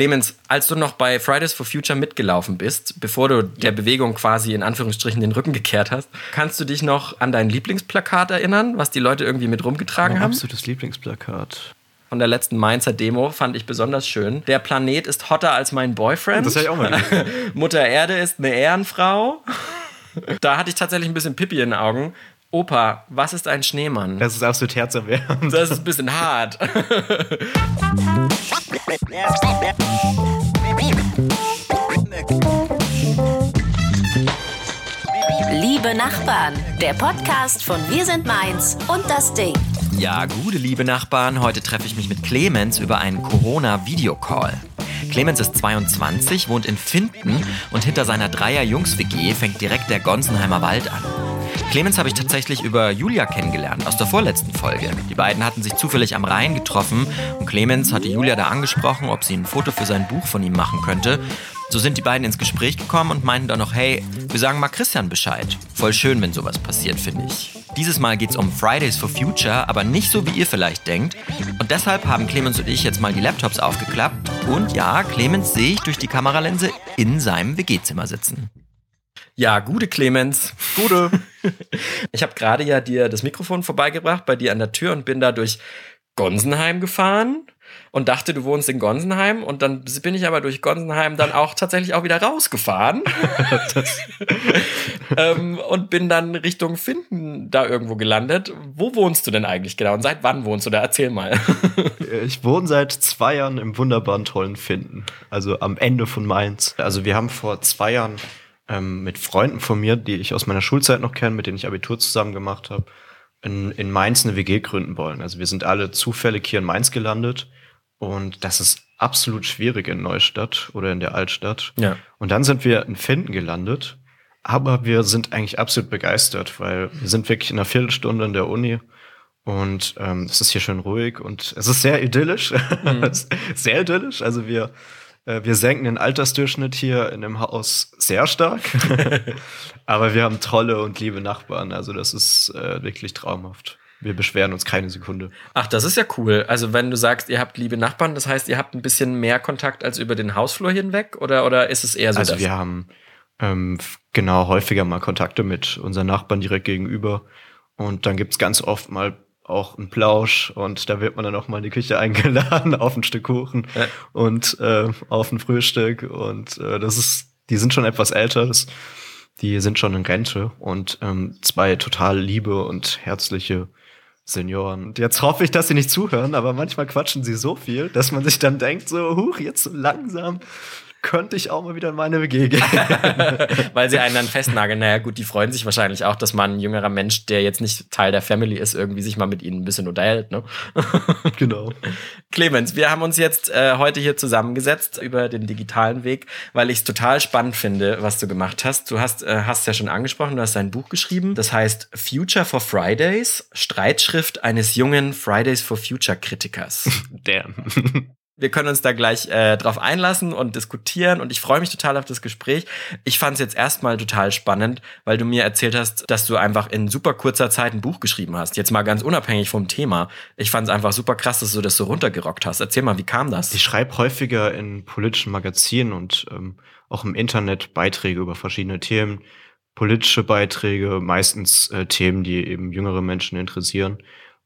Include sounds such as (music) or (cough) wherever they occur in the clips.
Clemens, als du noch bei Fridays for Future mitgelaufen bist, bevor du der Bewegung quasi in Anführungsstrichen den Rücken gekehrt hast, kannst du dich noch an dein Lieblingsplakat erinnern, was die Leute irgendwie mit rumgetragen mein haben? absolutes Lieblingsplakat. Von der letzten Mainzer Demo fand ich besonders schön. Der Planet ist hotter als mein Boyfriend. Das habe ich auch mal gelesen. (laughs) Mutter Erde ist eine Ehrenfrau. Da hatte ich tatsächlich ein bisschen Pippi in den Augen. Opa, was ist ein Schneemann? Das ist absolut herzerwärmend. Das ist ein bisschen hart. Liebe Nachbarn, der Podcast von Wir sind Mainz und das Ding. Ja, gute liebe Nachbarn, heute treffe ich mich mit Clemens über einen Corona-Videocall. Clemens ist 22, wohnt in Finden und hinter seiner Dreier-Jungs-WG fängt direkt der Gonsenheimer Wald an. Clemens habe ich tatsächlich über Julia kennengelernt, aus der vorletzten Folge. Die beiden hatten sich zufällig am Rhein getroffen und Clemens hatte Julia da angesprochen, ob sie ein Foto für sein Buch von ihm machen könnte. So sind die beiden ins Gespräch gekommen und meinten dann noch, hey, wir sagen mal Christian Bescheid. Voll schön, wenn sowas passiert, finde ich. Dieses Mal geht es um Fridays for Future, aber nicht so, wie ihr vielleicht denkt. Und deshalb haben Clemens und ich jetzt mal die Laptops aufgeklappt. Und ja, Clemens sehe ich durch die Kameralinse in seinem WG-Zimmer sitzen. Ja, gute Clemens. Gute. (laughs) Ich habe gerade ja dir das Mikrofon vorbeigebracht bei dir an der Tür und bin da durch Gonsenheim gefahren und dachte, du wohnst in Gonsenheim und dann bin ich aber durch Gonsenheim dann auch tatsächlich auch wieder rausgefahren (laughs) (laughs) ähm, und bin dann Richtung Finden da irgendwo gelandet. Wo wohnst du denn eigentlich genau und seit wann wohnst du da? Erzähl mal. Ich wohne seit zwei Jahren im wunderbaren, tollen Finden. Also am Ende von Mainz. Also wir haben vor zwei Jahren ähm, mit Freunden von mir, die ich aus meiner Schulzeit noch kenne, mit denen ich Abitur zusammen gemacht habe, in, in Mainz eine WG gründen wollen. Also wir sind alle zufällig hier in Mainz gelandet und das ist absolut schwierig in Neustadt oder in der Altstadt. Ja. Und dann sind wir in Finden gelandet, aber wir sind eigentlich absolut begeistert, weil wir sind wirklich in einer Viertelstunde in der Uni und ähm, es ist hier schön ruhig und es ist sehr idyllisch, (laughs) ist sehr idyllisch. Also wir wir senken den Altersdurchschnitt hier in dem Haus sehr stark, (laughs) aber wir haben tolle und liebe Nachbarn. Also das ist äh, wirklich traumhaft. Wir beschweren uns keine Sekunde. Ach, das ist ja cool. Also wenn du sagst, ihr habt liebe Nachbarn, das heißt, ihr habt ein bisschen mehr Kontakt als über den Hausflur hinweg oder, oder ist es eher so? Also dass- wir haben ähm, genau häufiger mal Kontakte mit unseren Nachbarn direkt gegenüber. Und dann gibt's ganz oft mal auch einen Plausch und da wird man dann auch mal in die Küche (laughs) eingeladen auf ein Stück Kuchen Ja. und äh, auf ein Frühstück. Und äh, das ist, die sind schon etwas älter, das, die sind schon in Rente und ähm, zwei total liebe und herzliche Senioren. Und jetzt hoffe ich, dass sie nicht zuhören, aber manchmal quatschen sie so viel, dass man sich dann denkt, so, huch, jetzt so langsam könnte ich auch mal wieder in meine WG gehen. (laughs) Weil sie einen dann festnageln. Naja, gut, die freuen sich wahrscheinlich auch, dass man ein jüngerer Mensch, der jetzt nicht Teil der Family ist, irgendwie sich mal mit ihnen ein bisschen unterhält. Ne? (laughs) genau. Clemens, wir haben uns jetzt äh, heute hier zusammengesetzt über den digitalen Weg, weil ich es total spannend finde, was du gemacht hast. Du hast äh, hast ja schon angesprochen, du hast ein Buch geschrieben, das heißt Future for Fridays, Streitschrift eines jungen Fridays for Future Kritikers. (laughs) Damn. Wir können uns da gleich äh, drauf einlassen und diskutieren und ich freue mich total auf das Gespräch. Ich fand es jetzt erstmal total spannend, weil du mir erzählt hast, dass du einfach in super kurzer Zeit ein Buch geschrieben hast. Jetzt mal ganz unabhängig vom Thema. Ich fand es einfach super krass, dass du das so runtergerockt hast. Erzähl mal, wie kam das? Ich schreibe häufiger in politischen Magazinen und ähm, auch im Internet Beiträge über verschiedene Themen, politische Beiträge, meistens äh, Themen, die eben jüngere Menschen interessieren.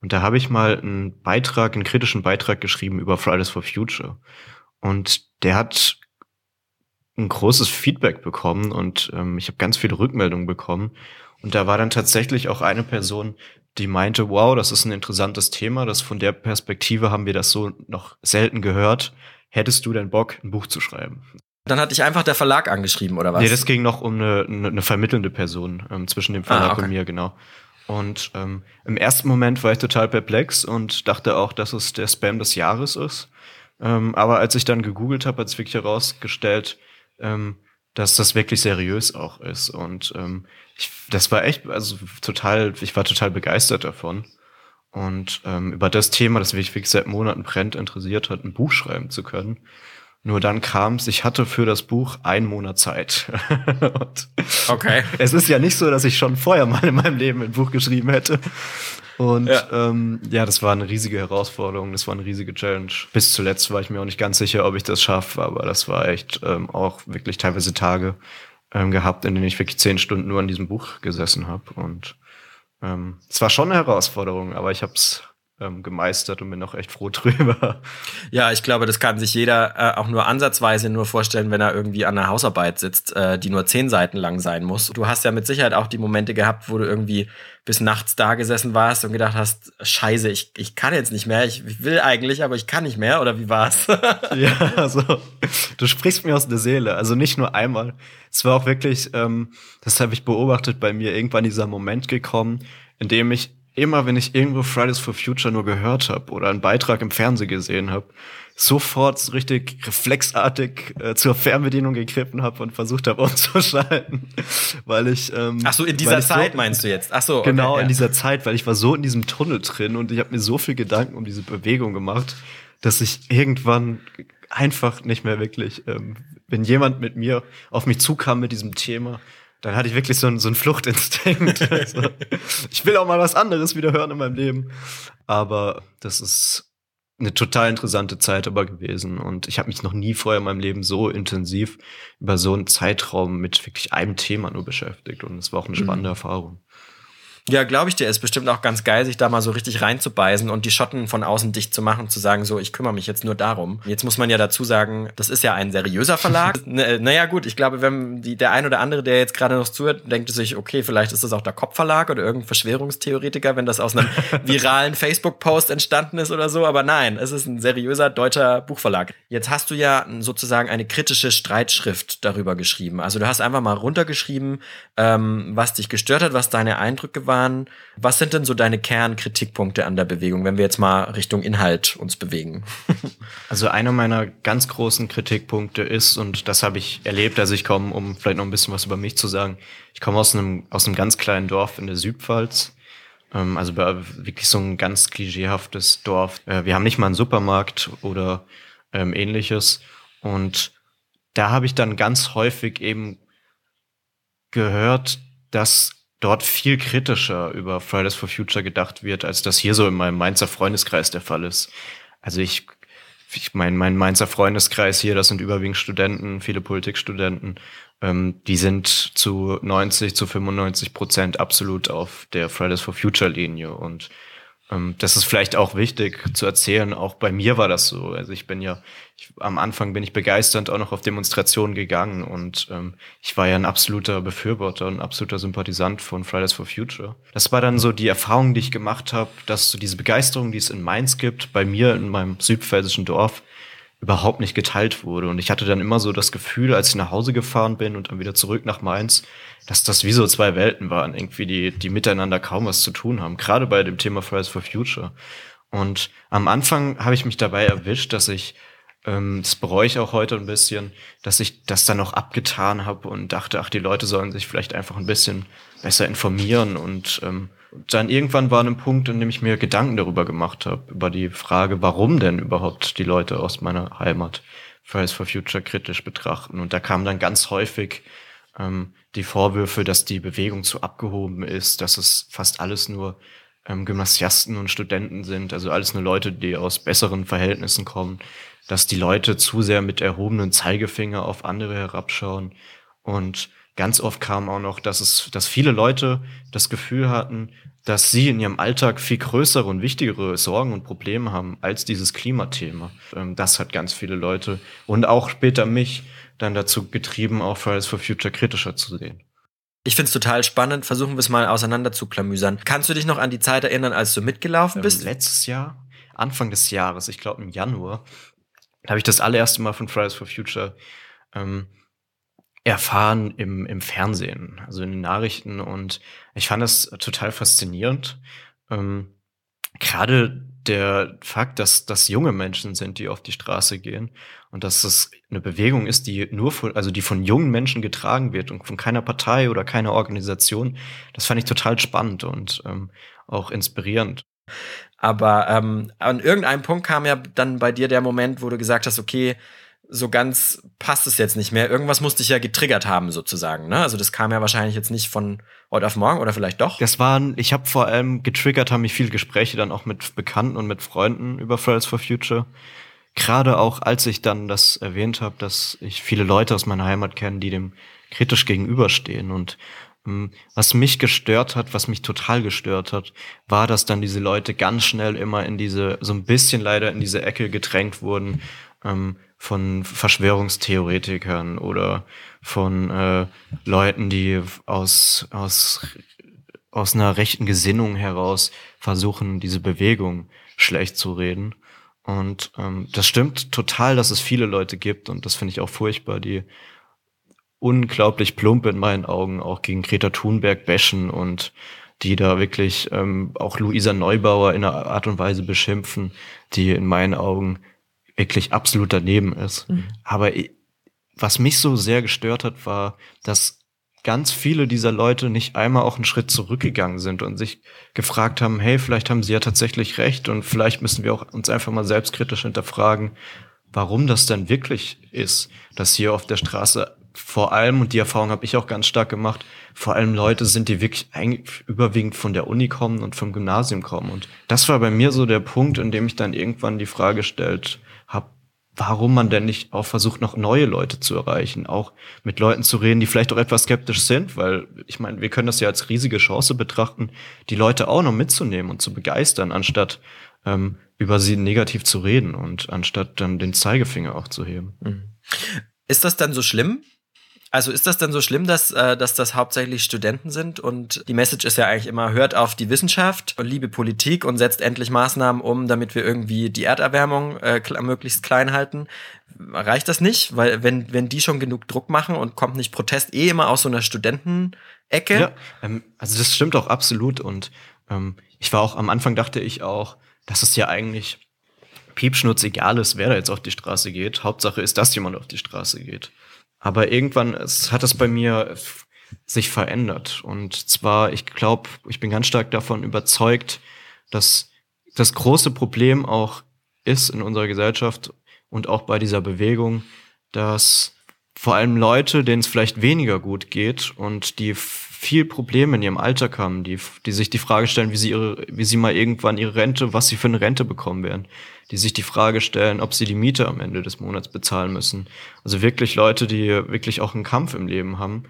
Und da habe ich mal einen Beitrag, einen kritischen Beitrag geschrieben über Fridays for Future. Und der hat ein großes Feedback bekommen und ähm, ich habe ganz viele Rückmeldungen bekommen. Und da war dann tatsächlich auch eine Person, die meinte, wow, das ist ein interessantes Thema, das von der Perspektive haben wir das so noch selten gehört. Hättest du denn Bock, ein Buch zu schreiben? Dann hat dich einfach der Verlag angeschrieben, oder was? Nee, das ging noch um eine, eine, eine vermittelnde Person ähm, zwischen dem Verlag Ah, okay. und mir, genau. Und ähm, im ersten Moment war ich total perplex und dachte auch, dass es der Spam des Jahres ist. Ähm, aber als ich dann gegoogelt habe, hat es wirklich herausgestellt, ähm, dass das wirklich seriös auch ist. Und ähm, ich, das war echt, also total, ich war total begeistert davon. Und ähm, über das Thema, das mich wirklich seit Monaten brennt, interessiert hat, ein Buch schreiben zu können. Nur dann kam es, ich hatte für das Buch einen Monat Zeit. (laughs) okay. Es ist ja nicht so, dass ich schon vorher mal in meinem Leben ein Buch geschrieben hätte. Und ja. Ähm, ja, das war eine riesige Herausforderung, das war eine riesige Challenge. Bis zuletzt war ich mir auch nicht ganz sicher, ob ich das schaffe, aber das war echt ähm, auch wirklich teilweise Tage ähm, gehabt, in denen ich wirklich zehn Stunden nur an diesem Buch gesessen habe. Und ähm, es war schon eine Herausforderung, aber ich habe es ähm, gemeistert und bin noch echt froh (laughs) drüber. Ja, ich glaube, das kann sich jeder äh, auch nur ansatzweise nur vorstellen, wenn er irgendwie an einer Hausarbeit sitzt, äh, die nur zehn Seiten lang sein muss. Du hast ja mit Sicherheit auch die Momente gehabt, wo du irgendwie bis nachts da gesessen warst und gedacht hast, scheiße, ich, ich kann jetzt nicht mehr, ich, will eigentlich, aber ich kann nicht mehr, oder wie war's? (laughs) ja, also du sprichst mir aus der Seele. Also nicht nur einmal. Es war auch wirklich, ähm, das habe ich beobachtet, bei mir irgendwann dieser Moment gekommen, in dem ich immer, wenn ich irgendwo Fridays for Future nur gehört habe oder einen Beitrag im Fernsehen gesehen habe, sofort so richtig reflexartig äh, zur Fernbedienung gegriffen habe und versucht habe (laughs) umzuschalten, weil ich ähm, Ach so in dieser Zeit so, meinst du jetzt? Ach so okay, genau ja. in dieser Zeit, weil ich war so in diesem Tunnel drin und ich habe mir so viel Gedanken um diese Bewegung gemacht, dass ich irgendwann einfach nicht mehr wirklich, ähm, wenn jemand mit mir auf mich zukam mit diesem Thema, dann hatte ich wirklich so einen, so einen Fluchtinstinkt. (laughs) also, ich will auch mal was anderes wieder hören in meinem Leben. Aber das ist eine total interessante Zeit aber gewesen. Und ich habe mich noch nie vorher in meinem Leben so intensiv über so einen Zeitraum mit wirklich einem Thema nur beschäftigt. Und es war auch eine spannende mhm. Erfahrung. Ja, glaube ich dir. Ist bestimmt auch ganz geil, sich da mal so richtig reinzubeißen und die Schotten von außen dicht zu machen, zu sagen, so, ich kümmere mich jetzt nur darum. Jetzt muss man ja dazu sagen, das ist ja ein seriöser Verlag. (laughs) naja, gut, ich glaube, wenn die, der ein oder andere, der jetzt gerade noch zuhört, denkt sich, okay, vielleicht ist das auch der Kopfverlag oder irgendein Verschwörungstheoretiker, wenn das aus einem (laughs) viralen Facebook-Post entstanden ist oder so. Aber nein, es ist ein seriöser deutscher Buchverlag. Jetzt hast du ja sozusagen eine kritische Streitschrift darüber geschrieben. Also du hast einfach mal runtergeschrieben, ähm, was dich gestört hat, was deine Eindrücke waren waren. Was sind denn so deine Kernkritikpunkte an der Bewegung, wenn wir jetzt mal Richtung Inhalt uns bewegen? (laughs) also einer meiner ganz großen Kritikpunkte ist, und das habe ich erlebt, also ich komme, um vielleicht noch ein bisschen was über mich zu sagen, ich komme aus einem, aus einem ganz kleinen Dorf in der Südpfalz. Ähm, also wirklich so ein ganz klischeehaftes Dorf. Äh, wir haben nicht mal einen Supermarkt oder ähm, ähnliches. Und da habe ich dann ganz häufig eben gehört, dass dort viel kritischer über Fridays for Future gedacht wird, als das hier so in meinem Mainzer Freundeskreis der Fall ist. Also ich, ich meine, mein Mainzer Freundeskreis hier, das sind überwiegend Studenten, viele Politikstudenten, ähm, die sind zu 90, zu 95 Prozent absolut auf der Fridays for Future Linie und das ist vielleicht auch wichtig zu erzählen. Auch bei mir war das so. Also ich bin ja, ich, am Anfang bin ich begeisternd auch noch auf Demonstrationen gegangen und ähm, ich war ja ein absoluter Befürworter und ein absoluter Sympathisant von Fridays for Future. Das war dann so die Erfahrung, die ich gemacht habe, dass so diese Begeisterung, die es in Mainz gibt, bei mir in meinem südpfälzischen Dorf, überhaupt nicht geteilt wurde. Und ich hatte dann immer so das Gefühl, als ich nach Hause gefahren bin und dann wieder zurück nach Mainz, dass das wie so zwei Welten waren, irgendwie, die, die miteinander kaum was zu tun haben. Gerade bei dem Thema Fridays for Future. Und am Anfang habe ich mich dabei erwischt, dass ich, ähm, das bereue ich auch heute ein bisschen, dass ich das dann noch abgetan habe und dachte, ach, die Leute sollen sich vielleicht einfach ein bisschen besser informieren und ähm, dann irgendwann war ein Punkt, in dem ich mir Gedanken darüber gemacht habe, über die Frage, warum denn überhaupt die Leute aus meiner Heimat Fridays for Future kritisch betrachten. Und da kam dann ganz häufig ähm, die Vorwürfe, dass die Bewegung zu abgehoben ist, dass es fast alles nur ähm, Gymnasiasten und Studenten sind, also alles nur Leute, die aus besseren Verhältnissen kommen, dass die Leute zu sehr mit erhobenen Zeigefinger auf andere herabschauen und ganz oft kam auch noch, dass es, dass viele Leute das Gefühl hatten, dass sie in ihrem Alltag viel größere und wichtigere Sorgen und Probleme haben als dieses Klimathema. Ähm, das hat ganz viele Leute und auch später mich dann dazu getrieben, auch Fridays for Future kritischer zu sehen. Ich finde es total spannend. Versuchen wir es mal auseinander zu klamüsern. Kannst du dich noch an die Zeit erinnern, als du mitgelaufen bist? Ähm, letztes Jahr, Anfang des Jahres, ich glaube im Januar, habe ich das allererste Mal von Fridays for Future ähm, erfahren im, im Fernsehen, also in den Nachrichten. Und ich fand das total faszinierend. Ähm, Gerade der Fakt, dass das junge Menschen sind, die auf die Straße gehen und dass das eine Bewegung ist, die nur von, also die von jungen Menschen getragen wird und von keiner Partei oder keiner Organisation, das fand ich total spannend und ähm, auch inspirierend. Aber ähm, an irgendeinem Punkt kam ja dann bei dir der Moment, wo du gesagt hast, okay, so ganz passt es jetzt nicht mehr. Irgendwas musste ich ja getriggert haben, sozusagen. Ne? Also das kam ja wahrscheinlich jetzt nicht von heute auf morgen oder vielleicht doch. Das waren, ich habe vor allem getriggert, haben mich viele Gespräche dann auch mit Bekannten und mit Freunden über Fridays for Future. Gerade auch, als ich dann das erwähnt habe, dass ich viele Leute aus meiner Heimat kenne, die dem kritisch gegenüberstehen. Und was mich gestört hat, was mich total gestört hat, war, dass dann diese Leute ganz schnell immer in diese, so ein bisschen leider in diese Ecke gedrängt wurden ähm, von Verschwörungstheoretikern oder von äh, Leuten, die aus, aus, aus einer rechten Gesinnung heraus versuchen, diese Bewegung schlecht zu reden. Und ähm, das stimmt total, dass es viele Leute gibt und das finde ich auch furchtbar, die unglaublich plump in meinen Augen auch gegen Greta Thunberg bashen und die da wirklich ähm, auch Luisa Neubauer in einer Art und Weise beschimpfen, die in meinen Augen wirklich absolut daneben ist. Mhm. Aber was mich so sehr gestört hat, war, dass ganz viele dieser Leute nicht einmal auch einen Schritt zurückgegangen sind und sich gefragt haben, hey, vielleicht haben sie ja tatsächlich recht und vielleicht müssen wir auch uns einfach mal selbstkritisch hinterfragen, warum das denn wirklich ist, dass hier auf der Straße vor allem, und die Erfahrung habe ich auch ganz stark gemacht, vor allem Leute sind, die wirklich überwiegend von der Uni kommen und vom Gymnasium kommen. Und das war bei mir so der Punkt, in dem ich dann irgendwann die Frage stellt habe, warum man denn nicht auch versucht, noch neue Leute zu erreichen, auch mit Leuten zu reden, die vielleicht auch etwas skeptisch sind, weil ich meine, wir können das ja als riesige Chance betrachten, die Leute auch noch mitzunehmen und zu begeistern, anstatt ähm, über sie negativ zu reden und anstatt dann den Zeigefinger auch zu heben. Mhm. Ist das dann so schlimm, also ist das dann so schlimm, dass, äh, dass das hauptsächlich Studenten sind und die Message ist ja eigentlich immer, hört auf die Wissenschaft und liebe Politik und setzt endlich Maßnahmen um, damit wir irgendwie die Erderwärmung äh, möglichst klein halten. Reicht das nicht? Weil wenn, wenn die schon genug Druck machen und kommt nicht Protest eh immer aus so einer Studentenecke? Ja, ähm, also das stimmt auch absolut und ähm, ich war auch am Anfang dachte ich auch, dass es ja eigentlich Piepschnutz egal ist, wer da jetzt auf die Straße geht. Hauptsache ist, dass jemand auf die Straße geht. Aber irgendwann es hat es bei mir sich verändert. Und zwar, ich glaube, ich bin ganz stark davon überzeugt, dass das große Problem auch ist in unserer Gesellschaft und auch bei dieser Bewegung, dass vor allem Leute, denen es vielleicht weniger gut geht und die viel Probleme in ihrem Alltag haben, die, die sich die Frage stellen, wie sie ihre, wie sie mal irgendwann ihre Rente, was sie für eine Rente bekommen werden, die sich die Frage stellen, ob sie die Miete am Ende des Monats bezahlen müssen. Also wirklich Leute, die wirklich auch einen Kampf im Leben haben,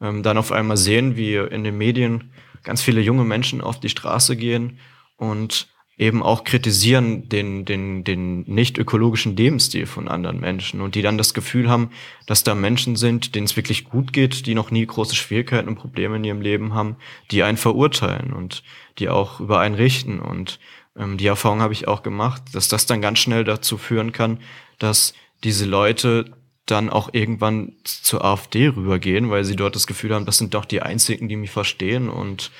ähm, dann auf einmal sehen, wie in den Medien ganz viele junge Menschen auf die Straße gehen und eben auch kritisieren den, den, den nicht ökologischen Lebensstil von anderen Menschen und die dann das Gefühl haben, dass da Menschen sind, denen es wirklich gut geht, die noch nie große Schwierigkeiten und Probleme in ihrem Leben haben, die einen verurteilen und die auch über einen richten. Und ähm, die Erfahrung habe ich auch gemacht, dass das dann ganz schnell dazu führen kann, dass diese Leute dann auch irgendwann zur AfD rübergehen, weil sie dort das Gefühl haben, das sind doch die einzigen, die mich verstehen und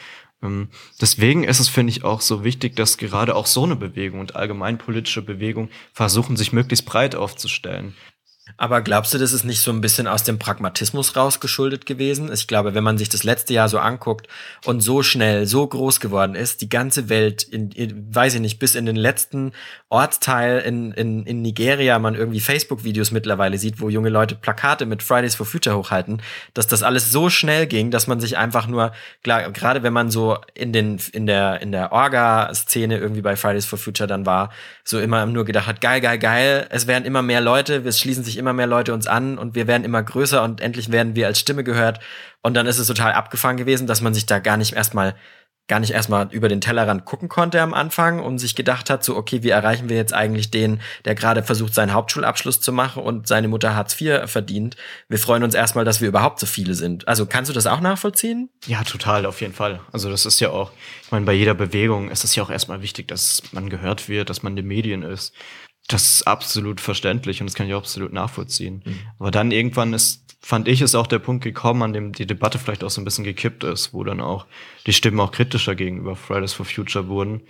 deswegen ist es, finde ich, auch so wichtig, dass gerade auch so eine Bewegung und allgemein politische Bewegung versuchen, sich möglichst breit aufzustellen. Aber glaubst du, das ist nicht so ein bisschen aus dem Pragmatismus rausgeschuldet gewesen? Ich glaube, wenn man sich das letzte Jahr so anguckt und so schnell, so groß geworden ist, die ganze Welt, in, in weiß ich nicht, bis in den letzten Ortsteil in, in, in Nigeria man irgendwie Facebook-Videos mittlerweile sieht, wo junge Leute Plakate mit Fridays for Future hochhalten, dass das alles so schnell ging, dass man sich einfach nur, klar, gerade wenn man so in den, in der, in der Orga-Szene irgendwie bei Fridays for Future dann war, so immer nur gedacht hat, geil, geil, geil, es werden immer mehr Leute, es schließen sich immer mehr Leute uns an und wir werden immer größer und endlich werden wir als Stimme gehört. Und dann ist es total abgefahren gewesen, dass man sich da gar nicht erstmal gar nicht erstmal über den Tellerrand gucken konnte am Anfang und sich gedacht hat, so, okay, wie erreichen wir jetzt eigentlich den, der gerade versucht, seinen Hauptschulabschluss zu machen und seine Mutter Hartz IV verdient. Wir freuen uns erstmal, dass wir überhaupt so viele sind. Also kannst du das auch nachvollziehen? Ja, total, auf jeden Fall. Also das ist ja auch, ich meine, bei jeder Bewegung ist es ja auch erstmal wichtig, dass man gehört wird, dass man in den Medien ist. Das ist absolut verständlich und das kann ich auch absolut nachvollziehen. Mhm. Aber dann irgendwann ist, fand ich, ist auch der Punkt gekommen, an dem die Debatte vielleicht auch so ein bisschen gekippt ist, wo dann auch die Stimmen auch kritischer gegenüber Fridays for Future wurden.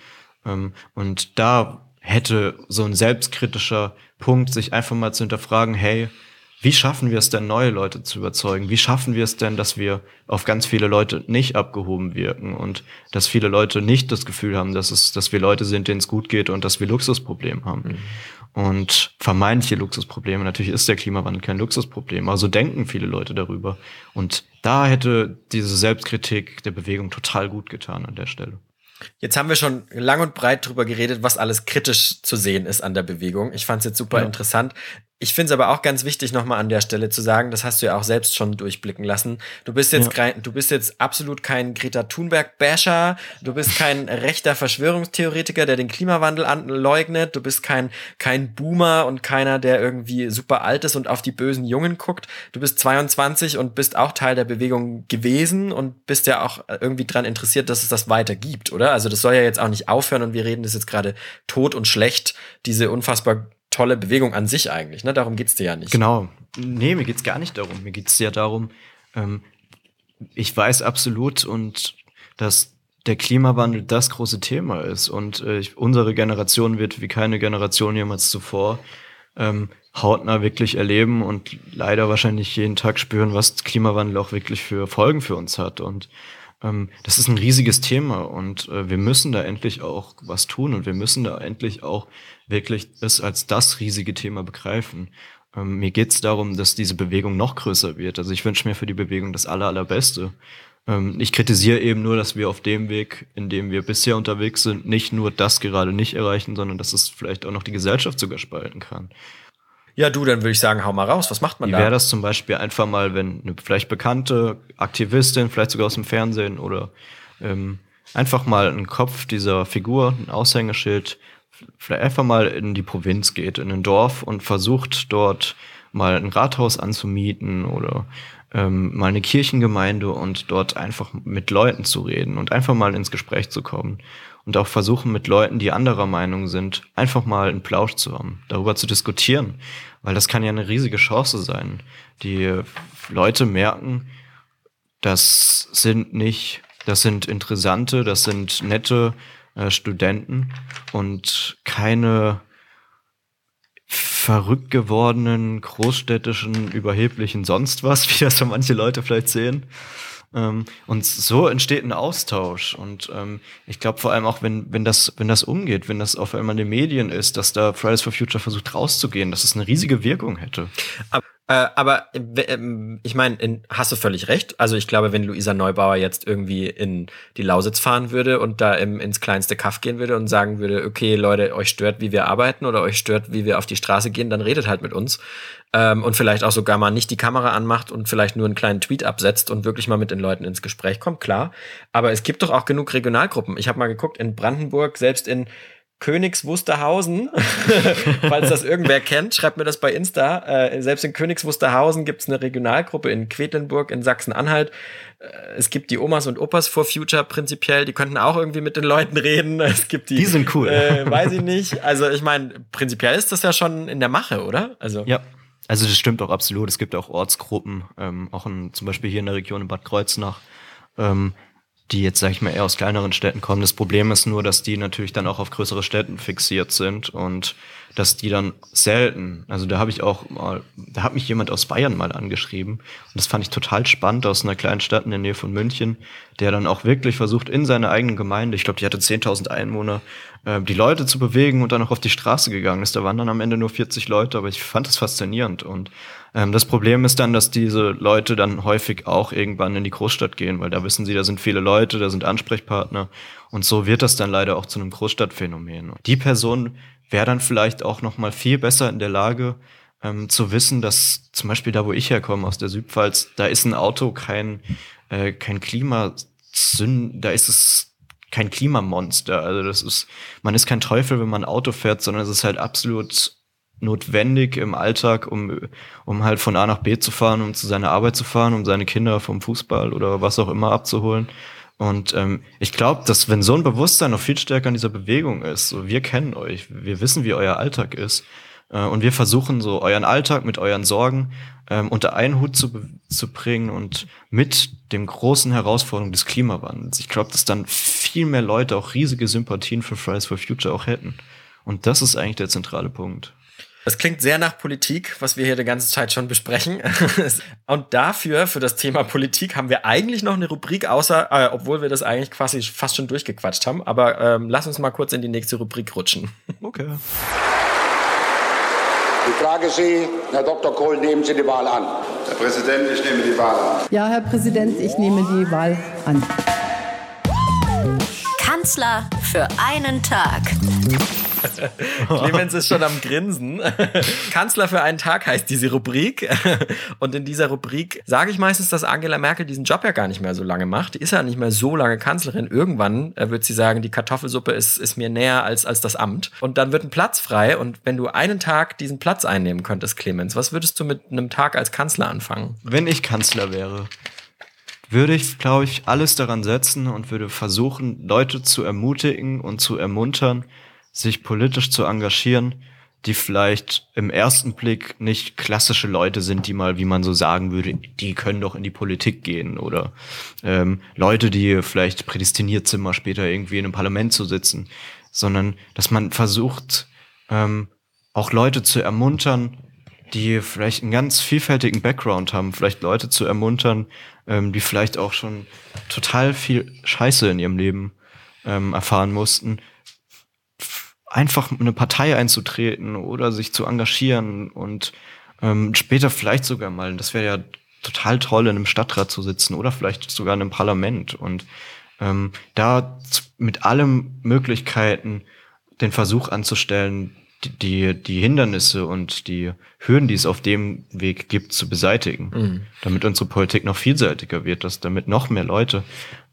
Ähm, und da hätte so ein selbstkritischer Punkt, sich einfach mal zu hinterfragen, hey, wie schaffen wir es denn, neue Leute zu überzeugen? Wie schaffen wir es denn, dass wir auf ganz viele Leute nicht abgehoben wirken und dass viele Leute nicht das Gefühl haben, dass es, dass wir Leute sind, denen es gut geht und dass wir Luxusprobleme haben? Mhm. und vermeintliche Luxusprobleme. Natürlich ist der Klimawandel kein Luxusproblem, aber so denken viele Leute darüber. Und da hätte diese Selbstkritik der Bewegung total gut getan an der Stelle. Jetzt haben wir schon lang und breit drüber geredet, was alles kritisch zu sehen ist an der Bewegung. Ich fand es jetzt super ja. interessant. Ich finde es aber auch ganz wichtig, nochmal an der Stelle zu sagen, das hast du ja auch selbst schon durchblicken lassen. Du bist jetzt, ja. du bist jetzt absolut kein Greta Thunberg-Basher, du bist kein rechter Verschwörungstheoretiker, der den Klimawandel leugnet, du bist kein, kein Boomer und keiner, der irgendwie super alt ist und auf die bösen Jungen guckt. Du bist 22 und bist auch Teil der Bewegung gewesen und bist ja auch irgendwie dran interessiert, dass es das weiter gibt, oder? Also das soll ja jetzt auch nicht aufhören und wir reden das jetzt gerade tot und schlecht, diese unfassbar tolle Bewegung an sich eigentlich. Ne? Darum geht's dir ja nicht. Genau. Nee, mir geht's gar nicht darum. Mir geht's ja darum, ähm, ich weiß absolut und dass der Klimawandel das große Thema ist und äh, unsere Generation wird wie keine Generation jemals zuvor ähm, hautnah wirklich erleben und leider wahrscheinlich jeden Tag spüren, was Klimawandel auch wirklich für Folgen für uns hat. Und das ist ein riesiges Thema und äh, wir müssen da endlich auch was tun und wir müssen da endlich auch wirklich es als das riesige Thema begreifen. Ähm, mir geht es darum, dass diese Bewegung noch größer wird. Also ich wünsche mir für die Bewegung das aller, allerbeste. Ähm, ich kritisiere eben nur, dass wir auf dem Weg, in dem wir bisher unterwegs sind, nicht nur das gerade nicht erreichen, sondern dass es vielleicht auch noch die Gesellschaft sogar spalten kann. Ja, du, dann würde ich sagen, hau mal raus. Was macht man Wie da? Wie wäre das zum Beispiel einfach mal, wenn eine vielleicht bekannte Aktivistin, vielleicht sogar aus dem Fernsehen oder ähm, einfach mal ein Kopf dieser Figur, ein Aushängeschild vielleicht einfach mal in die Provinz geht, in ein Dorf und versucht dort mal ein Rathaus anzumieten oder ähm, mal eine Kirchengemeinde und dort einfach mit Leuten zu reden und einfach mal ins Gespräch zu kommen und auch versuchen mit Leuten, die anderer Meinung sind, einfach mal einen Plausch zu haben, darüber zu diskutieren, weil das kann ja eine riesige Chance sein. Die Leute merken, das sind nicht, das sind interessante, das sind nette äh, Studenten und keine verrückt gewordenen, großstädtischen, überheblichen sonst was, (laughs) wie das so manche Leute vielleicht sehen. Ähm, und so entsteht ein Austausch. Und ähm, ich glaube vor allem auch, wenn, wenn, das, wenn das umgeht, wenn das auf einmal in den Medien ist, dass da Fridays for Future versucht rauszugehen, dass es eine riesige Wirkung hätte. Aber äh, aber äh, ich meine, hast du völlig recht. Also ich glaube, wenn Luisa Neubauer jetzt irgendwie in die Lausitz fahren würde und da im, ins kleinste Kaff gehen würde und sagen würde, okay, Leute, euch stört, wie wir arbeiten oder euch stört, wie wir auf die Straße gehen, dann redet halt mit uns. Ähm, und vielleicht auch sogar mal nicht die Kamera anmacht und vielleicht nur einen kleinen Tweet absetzt und wirklich mal mit den Leuten ins Gespräch kommt, klar. Aber es gibt doch auch genug Regionalgruppen. Ich habe mal geguckt, in Brandenburg, selbst in Königs Wusterhausen, (laughs) falls das irgendwer kennt, schreibt mir das bei Insta. Äh, selbst in Königs Wusterhausen gibt es eine Regionalgruppe in Quedlinburg in Sachsen-Anhalt. Äh, es gibt die Omas und Opas for Future prinzipiell, die könnten auch irgendwie mit den Leuten reden. (laughs) Es gibt die. Die sind cool. Äh, weiß ich nicht. Also ich meine, prinzipiell ist das ja schon in der Mache, oder? Also ja. Also das stimmt auch absolut. Es gibt auch Ortsgruppen, ähm, auch in, zum Beispiel hier in der Region in Bad Kreuznach. Ähm, die jetzt, sag ich mal, eher aus kleineren Städten kommen. Das Problem ist nur, dass die natürlich dann auch auf größere Städten fixiert sind und dass die dann selten, also da habe ich auch mal, da hat mich jemand aus Bayern mal angeschrieben und das fand ich total spannend aus einer kleinen Stadt in der Nähe von München, der dann auch wirklich versucht in seiner eigenen Gemeinde, ich glaube, die hatte 10.000 Einwohner, äh, die Leute zu bewegen und dann auch auf die Straße gegangen ist. Da waren dann am Ende nur 40 Leute, aber ich fand das faszinierend und ähm, das Problem ist dann, dass diese Leute dann häufig auch irgendwann in die Großstadt gehen, weil da wissen sie, da sind viele Leute, da sind Ansprechpartner. Und so wird das dann leider auch zu einem Großstadtphänomen. Die Person wäre dann vielleicht auch noch mal viel besser in der Lage, ähm, zu wissen, dass zum Beispiel da, wo ich herkomme, aus der Südpfalz, da ist ein Auto kein, äh, kein Klimasünd, da ist es kein Klimamonster. Also das ist, man ist kein Teufel, wenn man Auto fährt, sondern es ist halt absolut notwendig im Alltag, um, um halt von A nach B zu fahren, um zu seiner Arbeit zu fahren, um seine Kinder vom Fußball oder was auch immer abzuholen. Und ähm, ich glaube, dass wenn so ein Bewusstsein noch viel stärker in dieser Bewegung ist, so wir kennen euch, wir wissen, wie euer Alltag ist, äh, und wir versuchen so euren Alltag mit euren Sorgen ähm, unter einen Hut zu, zu bringen und mit dem großen Herausforderung des Klimawandels. Ich glaube, dass dann viel mehr Leute auch riesige Sympathien für Fridays for Future auch hätten. Und das ist eigentlich der zentrale Punkt. Das klingt sehr nach Politik, was wir hier die ganze Zeit schon besprechen. (laughs) Und dafür, für das Thema Politik, haben wir eigentlich noch eine Rubrik, außer, äh, obwohl wir das eigentlich quasi fast schon durchgequatscht haben. Aber ähm, lass uns mal kurz in die nächste Rubrik rutschen. (laughs) Okay. Ich frage Sie, Herr Dr. Kohl, nehmen Sie die Wahl an. Herr Präsident, ich nehme die Wahl an. Ja, Herr Präsident, ich nehme die Wahl an. Kanzler für einen Tag. Clemens ist schon am Grinsen. (laughs) Kanzler für einen Tag heißt diese Rubrik. Und in dieser Rubrik sage ich meistens, dass Angela Merkel diesen Job ja gar nicht mehr so lange macht. Die ist ja nicht mehr so lange Kanzlerin. Irgendwann äh, wird sie sagen, die Kartoffelsuppe ist, ist mir näher als, als das Amt. Und dann wird ein Platz frei. Und wenn du einen Tag diesen Platz einnehmen könntest, Clemens, was würdest du mit einem Tag als Kanzler anfangen? Wenn ich Kanzler wäre, würde ich, glaube ich, alles daran setzen und würde versuchen, Leute zu ermutigen und zu ermuntern, sich politisch zu engagieren, die vielleicht im ersten Blick nicht klassische Leute sind, die mal, wie man so sagen würde, die können doch in die Politik gehen oder ähm, Leute, die vielleicht prädestiniert sind, mal später irgendwie in einem Parlament zu sitzen, sondern dass man versucht, ähm, auch Leute zu ermuntern, die vielleicht einen ganz vielfältigen Background haben, vielleicht Leute zu ermuntern, ähm, die vielleicht auch schon total viel Scheiße in ihrem Leben ähm, erfahren mussten, einfach eine Partei einzutreten oder sich zu engagieren und ähm, später vielleicht sogar mal, das wäre ja total toll, in einem Stadtrat zu sitzen oder vielleicht sogar in einem Parlament und ähm, da mit allen Möglichkeiten den Versuch anzustellen, die, die Hindernisse und die Hürden, die es auf dem Weg gibt, zu beseitigen, mhm. damit unsere Politik noch vielseitiger wird, dass damit noch mehr Leute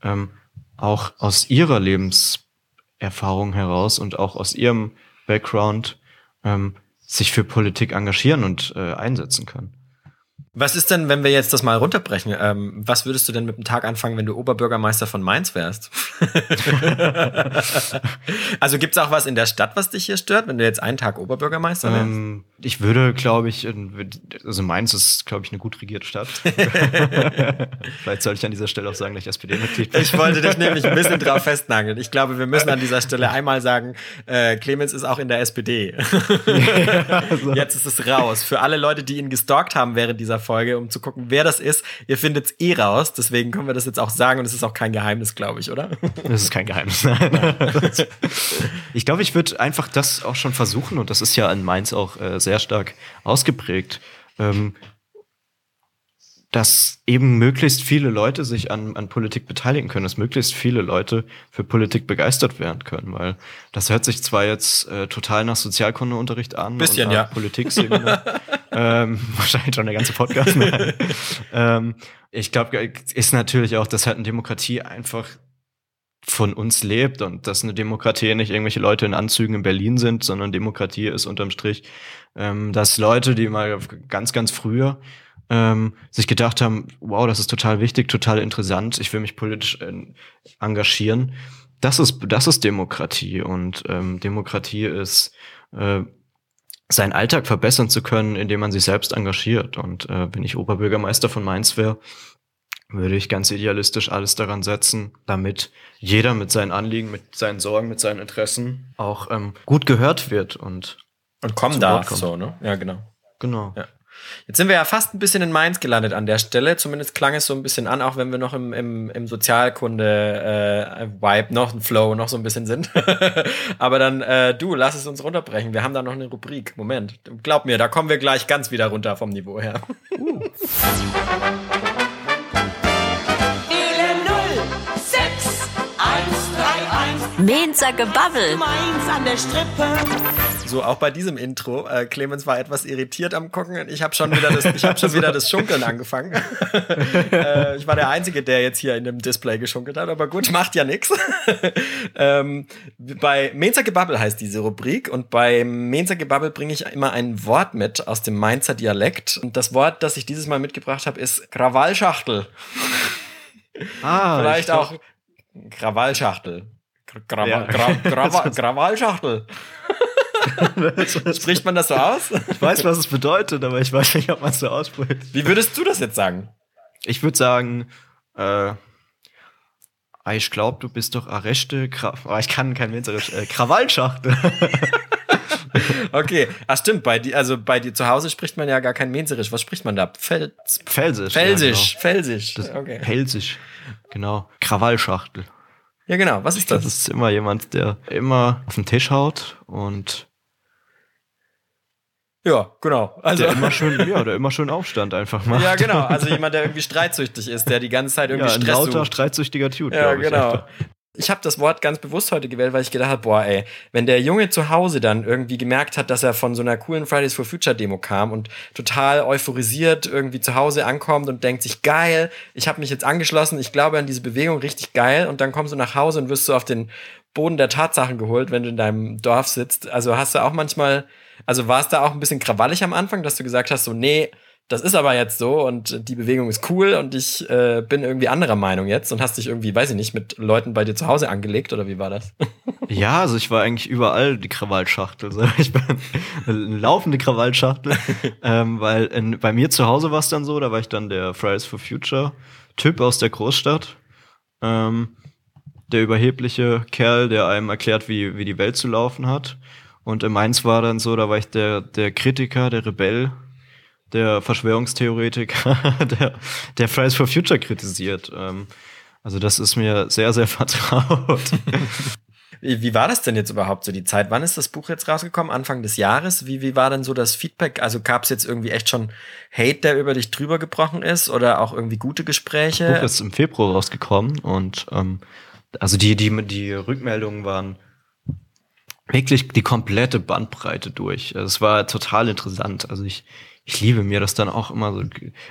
ähm, auch aus ihrer Lebenserfahrung heraus und auch aus ihrem Background ähm, sich für Politik engagieren und äh, einsetzen können. Was ist denn, wenn wir jetzt das mal runterbrechen? Ähm, was würdest du denn mit dem Tag anfangen, wenn du Oberbürgermeister von Mainz wärst? (laughs) also gibt es auch was in der Stadt, was dich hier stört, wenn du jetzt einen Tag Oberbürgermeister wärst? Ähm, ich würde, glaube ich, also Mainz ist, glaube ich, eine gut regierte Stadt. (laughs) Vielleicht sollte ich an dieser Stelle auch sagen, dass ich SPD-Mitglied bin. Ich wollte dich nämlich ein bisschen drauf (laughs) festnageln. Ich glaube, wir müssen an dieser Stelle einmal sagen, äh, Clemens ist auch in der SPD. ja, also. Jetzt ist es raus. Für alle Leute, die ihn gestalkt haben während dieser Folge, um zu gucken, wer das ist. Ihr findet es eh raus, deswegen können wir das jetzt auch sagen und es ist auch kein Geheimnis, glaube ich, oder? (laughs) Das ist kein Geheimnis. (laughs) ich glaube, ich würde einfach das auch schon versuchen und das ist ja in Mainz auch äh, sehr stark ausgeprägt. Ähm, dass eben möglichst viele Leute sich an, an Politik beteiligen können, dass möglichst viele Leute für Politik begeistert werden können, weil das hört sich zwar jetzt äh, total nach Sozialkundeunterricht an, bisschen ja, Politikseminar, (laughs) ähm, (laughs) wahrscheinlich schon der ganze Podcast. (laughs) ähm, ich glaube, ist natürlich auch, dass halt eine Demokratie einfach von uns lebt und dass eine Demokratie nicht irgendwelche Leute in Anzügen in Berlin sind, sondern Demokratie ist unterm Strich, ähm, dass Leute, die mal ganz, ganz früher ähm, sich gedacht haben, wow, das ist total wichtig, total interessant, ich will mich politisch äh, engagieren. Das ist, das ist Demokratie und ähm, Demokratie ist äh, seinen Alltag verbessern zu können, indem man sich selbst engagiert. Und äh, wenn ich Oberbürgermeister von Mainz wäre, würde ich ganz idealistisch alles daran setzen, damit jeder mit seinen Anliegen, mit seinen Sorgen, mit seinen Interessen auch ähm, gut gehört wird und und kommen darf, so, ne? Ja, genau. Genau. Ja. Jetzt sind wir ja fast ein bisschen in Mainz gelandet an der Stelle. Zumindest klang es so ein bisschen an, auch wenn wir noch im, im, im Sozialkunde-Vibe, äh, noch ein Flow, noch so ein bisschen sind. (laughs) Aber dann, äh, du, lass es uns runterbrechen. Wir haben da noch eine Rubrik. Moment. Glaub mir, da kommen wir gleich ganz wieder runter vom Niveau her. Uh. Mainzer Gebabbel. Mainz an der Strippe. So, auch bei diesem Intro. Äh, Clemens war etwas irritiert am Gucken. Ich habe schon wieder das, ich hab schon wieder das Schunkeln angefangen. (laughs) äh, ich war der Einzige, der jetzt hier in dem Display geschunkelt hat, aber gut, macht ja nichts. (laughs) ähm, bei Mainzer Gebabbel heißt diese Rubrik und bei Mainzer Gebabbel bringe ich immer ein Wort mit aus dem Mainzer Dialekt. Und das Wort, das ich dieses Mal mitgebracht habe, ist Krawallschachtel. Ah, Vielleicht auch Krawallschachtel. Gra ja. Gra (laughs) Gra Krawallschachtel. (laughs) (laughs) Spricht man das so aus? Ich weiß, was es bedeutet, aber ich weiß nicht, ob man es so ausspricht. Wie würdest du das jetzt sagen? Ich würde sagen, äh, ah, ich glaube, du bist doch Arreste, Gra oh, ich kann kein Winzerisch, äh, Krawallschachtel. okay, ach stimmt, bei dir, also bei dir zu Hause spricht man ja gar kein Menzerisch. Was spricht man da? Fel Felsisch. Felsisch, ja, genau. Felsisch. Das okay. Felsisch, genau. Krawallschachtel. Ja, genau. Was ist das? Das ist immer jemand, der immer auf den Tisch haut und Ja, genau. Also Der immer schön, ja, der immer schön Aufstand einfach (laughs) macht. ja, genau. Also jemand, der irgendwie streitsüchtig ist, der die ganze Zeit irgendwie Ja, ein Stress lauter, sucht. streitsüchtiger Dude, Ja, genau. einfach. Ich habe das Wort ganz bewusst heute gewählt, weil ich gedacht habe, boah, ey, wenn der Junge zu Hause dann irgendwie gemerkt hat, dass er von so einer coolen Fridays for Future Demo kam und total euphorisiert irgendwie zu Hause ankommt und denkt sich, geil, ich habe mich jetzt angeschlossen, ich glaube an diese Bewegung, richtig geil und dann kommst du nach Hause und wirst so auf den Boden der Tatsachen geholt, wenn du in deinem Dorf sitzt. Also hast du auch manchmal, also war es da auch ein bisschen krawallig am Anfang, dass du gesagt hast, so, nee, das ist aber jetzt so und die Bewegung ist cool und ich äh, bin irgendwie anderer Meinung jetzt und hast dich irgendwie, weiß ich nicht, mit Leuten bei dir zu Hause angelegt oder wie war das? (laughs) Ja, also ich war eigentlich überall die Krawallschachtel. So. Ich bin eine laufende Krawallschachtel. (laughs) ähm, weil in, bei mir zu Hause war es dann so, da war ich dann der Fridays for Future Typ aus der Großstadt. Ähm, der überhebliche Kerl, der einem erklärt, wie, wie die Welt zu laufen hat. Und in Mainz war dann so, da war ich der, der Kritiker, der Rebell, der Verschwörungstheoretiker, (laughs) der, der Fridays for Future kritisiert. Ähm, also das ist mir sehr, sehr (laughs) vertraut. Wie, wie war das denn jetzt überhaupt so die Zeit? Wann ist das Buch jetzt rausgekommen? Anfang des Jahres? Wie, wie war denn so das Feedback? Also gab es jetzt irgendwie echt schon Hate, der über dich drüber gebrochen ist oder auch irgendwie gute Gespräche? Das Buch ist im Februar rausgekommen und ähm, also die, die, die Rückmeldungen waren wirklich die komplette Bandbreite durch. Es war total interessant. Also ich, ich liebe mir das dann auch immer so.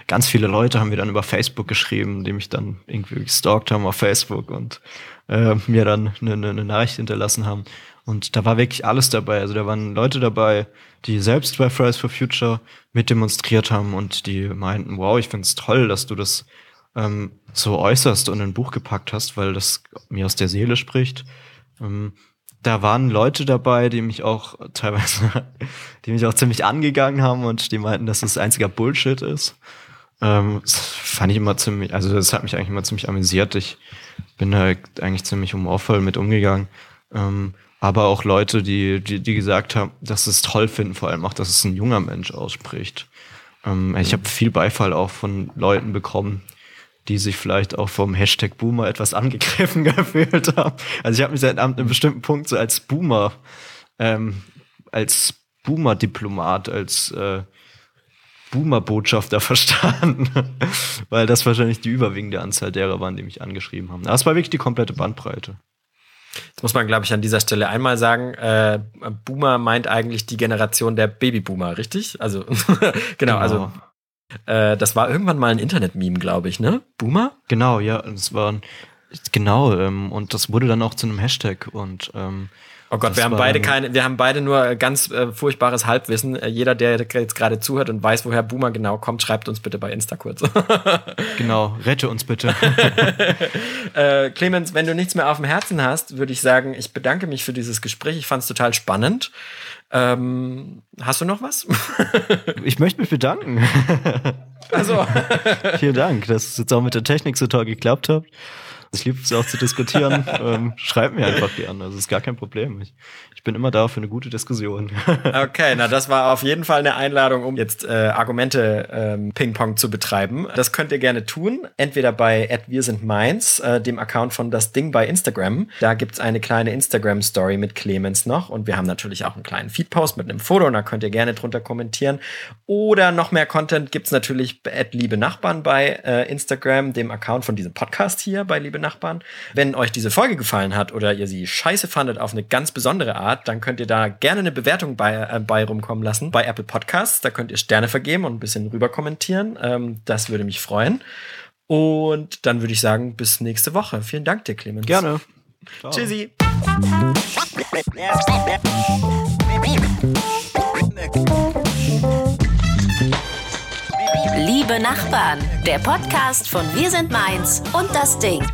Ganz viele Leute haben mir dann über Facebook geschrieben, die mich dann irgendwie gestalkt haben auf Facebook und äh, mir dann eine, eine, Nachricht hinterlassen haben. Und da war wirklich alles dabei. Also da waren Leute dabei, die selbst bei Fridays for Future mit demonstriert haben und die meinten, wow, ich find's toll, dass du das ähm, so äußerst und in ein Buch gepackt hast, weil das mir aus der Seele spricht. Ähm, da waren Leute dabei, die mich auch teilweise, (laughs) die mich auch ziemlich angegangen haben und die meinten, dass das einziger Bullshit ist. Ähm, das fand ich immer ziemlich, also das hat mich eigentlich immer ziemlich amüsiert. Ich bin da eigentlich ziemlich humorvoll mit umgegangen. Ähm, aber auch Leute, die, die, die gesagt haben, dass sie es toll finden, vor allem auch, dass es ein junger Mensch ausspricht. Ähm, ich habe viel Beifall auch von Leuten bekommen, die sich vielleicht auch vom Hashtag Boomer etwas angegriffen (laughs) gefühlt haben. Also ich habe mich seit einem bestimmten Punkt so als Boomer, ähm, als Boomer-Diplomat, als äh, Boomer-Botschafter (laughs) verstanden, weil das wahrscheinlich die überwiegende Anzahl derer waren, die mich angeschrieben haben. Das war wirklich die komplette Bandbreite. Das muss man, glaube ich, an dieser Stelle einmal sagen. Äh, Boomer meint eigentlich die Generation der Babyboomer, richtig? Also, genau, (laughs) genau, also äh, das war irgendwann mal ein Internet-Meme, glaube ich, ne? Boomer? Genau, ja, es waren genau ähm, und das wurde dann auch zu einem Hashtag und ähm, Oh Gott, wir haben beide keine, wir haben beide nur ganz äh, furchtbares Halbwissen. Äh, jeder, der jetzt gerade zuhört und weiß, woher Boomer genau kommt, schreibt uns bitte bei Insta kurz. (laughs) genau, rette uns bitte. (laughs) äh, Clemens, wenn du nichts mehr auf dem Herzen hast, würde ich sagen, ich bedanke mich für dieses Gespräch. Ich fand es total spannend. Ähm, hast du noch was? (laughs) ich möchte mich bedanken. Also. (laughs) Vielen Dank, dass es jetzt auch mit der Technik so toll geklappt hat. Ich liebe es auch zu diskutieren. (laughs) ähm, schreib mir einfach gerne. Also ist gar kein Problem. Ich bin immer da für eine gute Diskussion. (laughs) okay, na das war auf jeden Fall eine Einladung, um jetzt äh, Argumente ähm, Ping-Pong zu betreiben. Das könnt ihr gerne tun. Entweder bei wir äh, dem Account von das Ding bei Instagram. Da gibt's eine kleine Instagram-Story mit Clemens noch. Und wir haben natürlich auch einen kleinen Feed-Post mit einem Foto und da könnt ihr gerne drunter kommentieren. Oder noch mehr Content gibt's natürlich at Liebe Nachbarn bei äh, Instagram, dem Account von diesem Podcast hier bei Liebe Nachbarn. Wenn euch diese Folge gefallen hat oder ihr sie scheiße fandet auf eine ganz besondere Art, dann könnt ihr da gerne eine Bewertung bei, äh, bei rumkommen lassen bei Apple Podcasts. Da könnt ihr Sterne vergeben und ein bisschen rüber kommentieren. Ähm, das würde mich freuen. Und dann würde ich sagen, bis nächste Woche. Vielen Dank dir, Clemens. Gerne. Ciao. Tschüssi. Liebe Nachbarn, der Podcast von Wir sind Mainz und das Ding.